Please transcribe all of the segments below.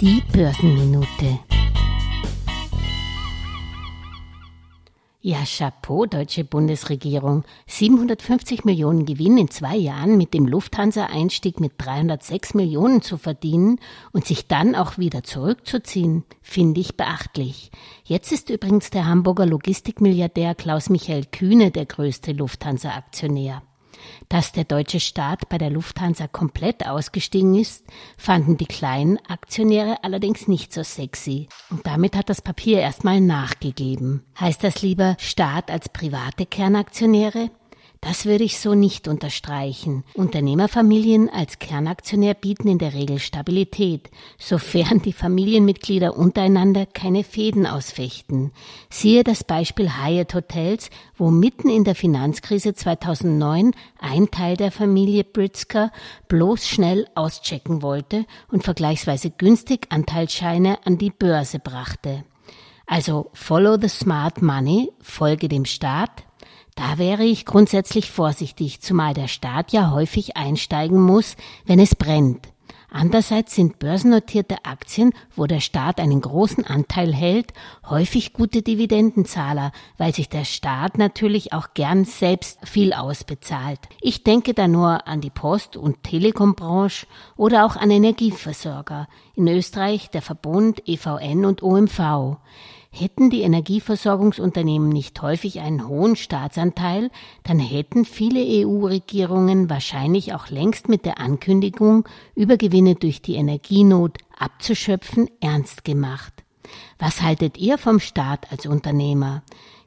Die Börsenminute. Ja, Chapeau, deutsche Bundesregierung. 750 Millionen Gewinn in zwei Jahren mit dem Lufthansa-Einstieg mit 306 Millionen zu verdienen und sich dann auch wieder zurückzuziehen, finde ich beachtlich. Jetzt ist übrigens der Hamburger Logistikmilliardär Klaus Michael Kühne der größte Lufthansa-Aktionär. Dass der deutsche Staat bei der Lufthansa komplett ausgestiegen ist, fanden die kleinen Aktionäre allerdings nicht so sexy. Und damit hat das Papier erstmal nachgegeben. Heißt das lieber Staat als private Kernaktionäre? Das würde ich so nicht unterstreichen. Unternehmerfamilien als Kernaktionär bieten in der Regel Stabilität, sofern die Familienmitglieder untereinander keine Fäden ausfechten. Siehe das Beispiel Hyatt Hotels, wo mitten in der Finanzkrise 2009 ein Teil der Familie Britzker bloß schnell auschecken wollte und vergleichsweise günstig Anteilsscheine an die Börse brachte. Also follow the smart money, folge dem Staat, da wäre ich grundsätzlich vorsichtig, zumal der Staat ja häufig einsteigen muss, wenn es brennt. Andererseits sind börsennotierte Aktien, wo der Staat einen großen Anteil hält, häufig gute Dividendenzahler, weil sich der Staat natürlich auch gern selbst viel ausbezahlt. Ich denke da nur an die Post- und Telekombranche oder auch an Energieversorger. In Österreich der Verbund, EVN und OMV. Hätten die Energieversorgungsunternehmen nicht häufig einen hohen Staatsanteil, dann hätten viele EU-Regierungen wahrscheinlich auch längst mit der Ankündigung, Übergewinne durch die Energienot abzuschöpfen, ernst gemacht. Was haltet ihr vom Staat als Unternehmer?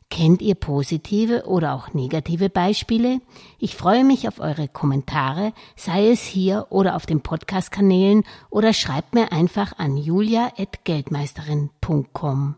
Kennt ihr positive oder auch negative Beispiele? Ich freue mich auf eure Kommentare, sei es hier oder auf den Podcast-Kanälen oder schreibt mir einfach an julia.geldmeisterin.com.